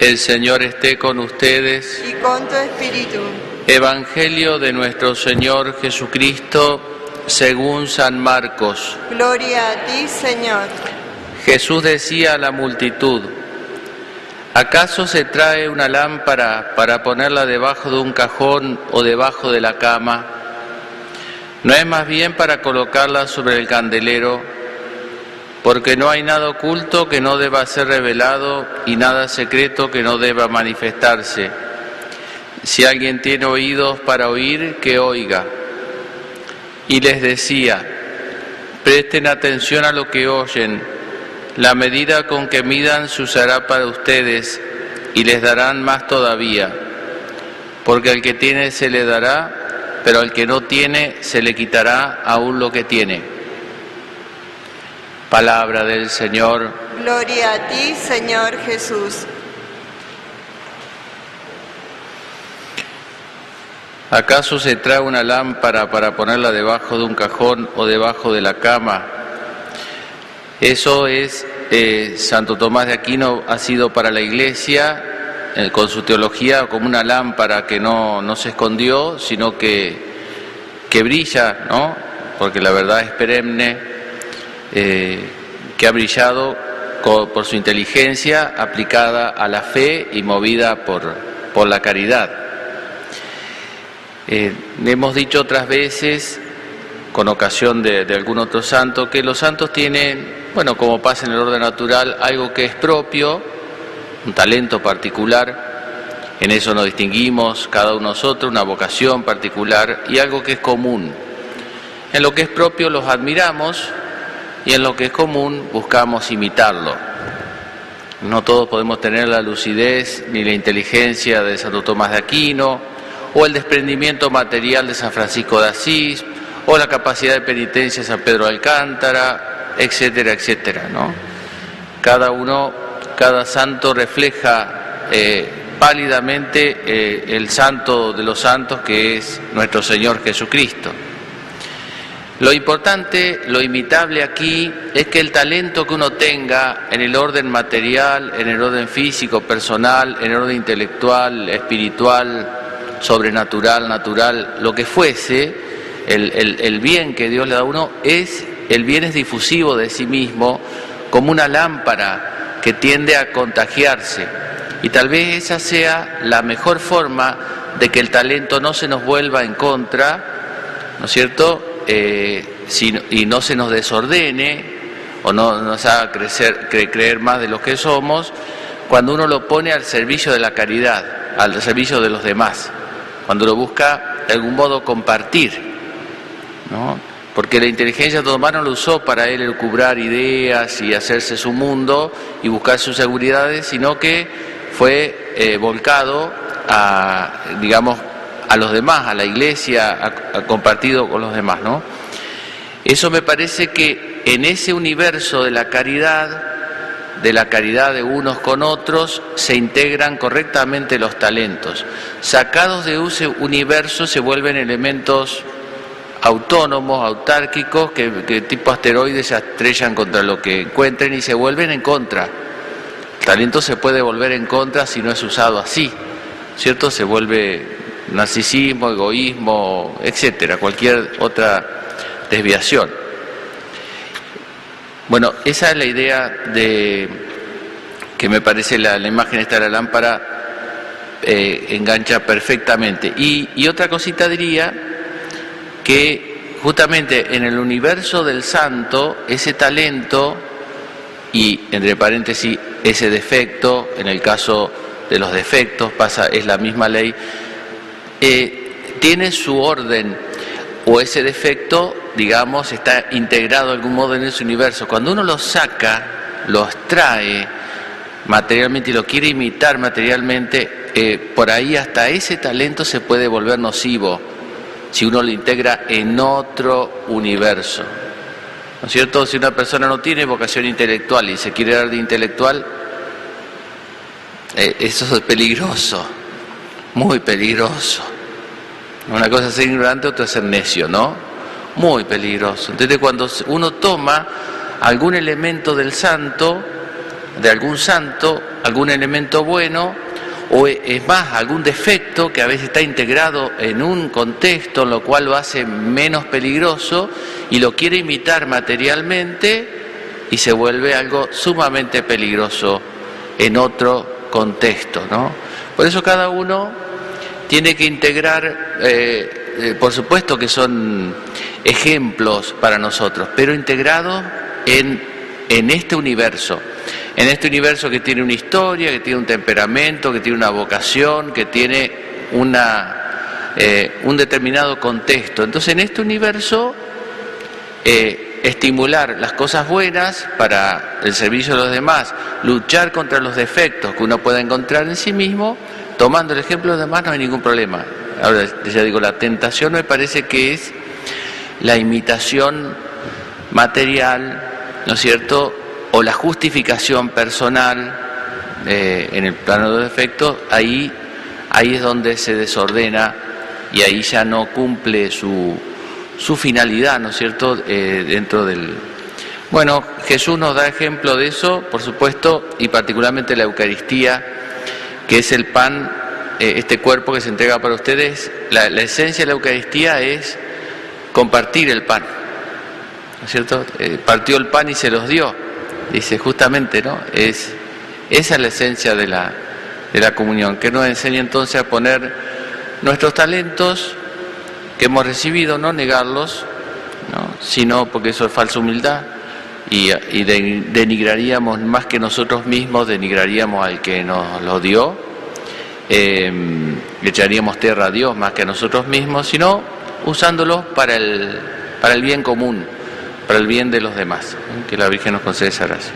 El Señor esté con ustedes. y con tu espíritu. Evangelio de nuestro Señor Jesucristo según San Marcos. Gloria a ti, Señor. Jesús decía a la multitud, ¿acaso se trae una lámpara para ponerla debajo de un cajón o debajo de la cama? ¿No es más bien para colocarla sobre el candelero? Porque no hay nada oculto que no deba ser revelado y nada secreto que no deba manifestarse. Si alguien tiene oídos para oír, que oiga. Y les decía, presten atención a lo que oyen. La medida con que midan se usará para ustedes y les darán más todavía. Porque al que tiene se le dará, pero al que no tiene se le quitará aún lo que tiene. Palabra del Señor. Gloria a ti, Señor Jesús. ¿Acaso se trae una lámpara para ponerla debajo de un cajón o debajo de la cama? Eso es, eh, Santo Tomás de Aquino ha sido para la Iglesia, eh, con su teología, como una lámpara que no, no se escondió, sino que, que brilla, ¿no? Porque la verdad es perenne, eh, que ha brillado por su inteligencia aplicada a la fe y movida por, por la caridad. Eh, hemos dicho otras veces, con ocasión de, de algún otro santo, que los santos tienen, bueno, como pasa en el orden natural, algo que es propio, un talento particular, en eso nos distinguimos cada uno nosotros, una vocación particular y algo que es común. En lo que es propio los admiramos y en lo que es común buscamos imitarlo. No todos podemos tener la lucidez ni la inteligencia de Santo Tomás de Aquino, o el desprendimiento material de San Francisco de Asís, o la capacidad de penitencia de San Pedro de Alcántara, etcétera, etcétera, ¿no? Cada uno, cada santo refleja eh, pálidamente eh, el santo de los santos que es nuestro Señor Jesucristo. Lo importante, lo imitable aquí es que el talento que uno tenga en el orden material, en el orden físico, personal, en el orden intelectual, espiritual, sobrenatural, natural, lo que fuese, el, el- el bien que Dios le da a uno es, el bien es difusivo de sí mismo como una lámpara que tiende a contagiarse. Y tal vez esa sea la mejor forma de que el talento no se nos vuelva en contra, ¿no es cierto? Eh, si- y no se nos desordene o no nos haga crecer, cre- creer más de lo que somos, cuando uno lo pone al servicio de la caridad, al servicio de los demás, cuando lo busca de algún modo compartir, ¿no? Porque la inteligencia humano lo usó para él elucubrar ideas y hacerse su mundo y buscar sus seguridades, sino que fue eh, volcado a, digamos, a los demás, a la iglesia, compartido con los demás, ¿no? Eso me parece que en ese universo de la caridad, de la caridad de unos con otros, se integran correctamente los talentos. Sacados de ese universo se vuelven elementos autónomos, autárquicos, que, que tipo asteroides se estrellan contra lo que encuentren y se vuelven en contra. El talento se puede volver en contra si no es usado así, ¿cierto? Se vuelve narcisismo, egoísmo, etcétera, cualquier otra desviación. Bueno, esa es la idea de que me parece la, la imagen esta de la lámpara eh, engancha perfectamente. Y, y otra cosita diría que justamente en el universo del santo, ese talento y entre paréntesis ese defecto, en el caso de los defectos, pasa, es la misma ley, eh, tiene su orden o ese defecto, digamos, está integrado de algún modo en ese universo. Cuando uno lo saca, lo extrae materialmente y lo quiere imitar materialmente, eh, por ahí hasta ese talento se puede volver nocivo si uno lo integra en otro universo. ¿No es cierto? Si una persona no tiene vocación intelectual y se quiere dar de intelectual, eh, eso es peligroso, muy peligroso. Una cosa es ser ignorante, otra es ser necio, ¿no? Muy peligroso. Entonces cuando uno toma algún elemento del santo, de algún santo algún elemento bueno o es más, algún defecto que a veces está integrado en un contexto, lo cual lo hace menos peligroso y lo quiere imitar materialmente y se vuelve algo sumamente peligroso en otro contexto. ¿no? Por eso cada uno tiene que integrar, eh, eh, por supuesto que son ejemplos para nosotros, pero integrados en, en este universo en este universo que tiene una historia, que tiene un temperamento, que tiene una vocación, que tiene una, eh, un determinado contexto. Entonces en este universo estimular las cosas buenas para el servicio de los demás, luchar contra los defectos que uno pueda encontrar en sí mismo, tomando el ejemplo de los demás no hay ningún problema. Ahora, ya digo, la tentación me parece que es la imitación material, ¿no es cierto?, o la justificación personal eh, en el plano de defectos, ahí, ahí es donde se desordena y ahí ya no cumple su, su finalidad, ¿no es cierto?, eh, dentro del... Bueno, Jesús nos da ejemplo de eso, por supuesto, y particularmente la Eucaristía, que es el pan, eh, este cuerpo que se entrega para ustedes. La, esencia de la Eucaristía es compartir el pan, ¿no es cierto? partió el pan y se los dio dice justamente, ¿no? Es, esa es la esencia de la, de la comunión, que nos enseña entonces a poner nuestros talentos que hemos recibido, no negarlos, ¿no? sino porque eso es falsa humildad y, y denigraríamos más que nosotros mismos, denigraríamos al que nos lo dio, eh, echaríamos tierra a Dios más que a nosotros mismos, sino usándolos para el, para el bien común para el bien de los demás. Que la Virgen nos conceda esa gracia.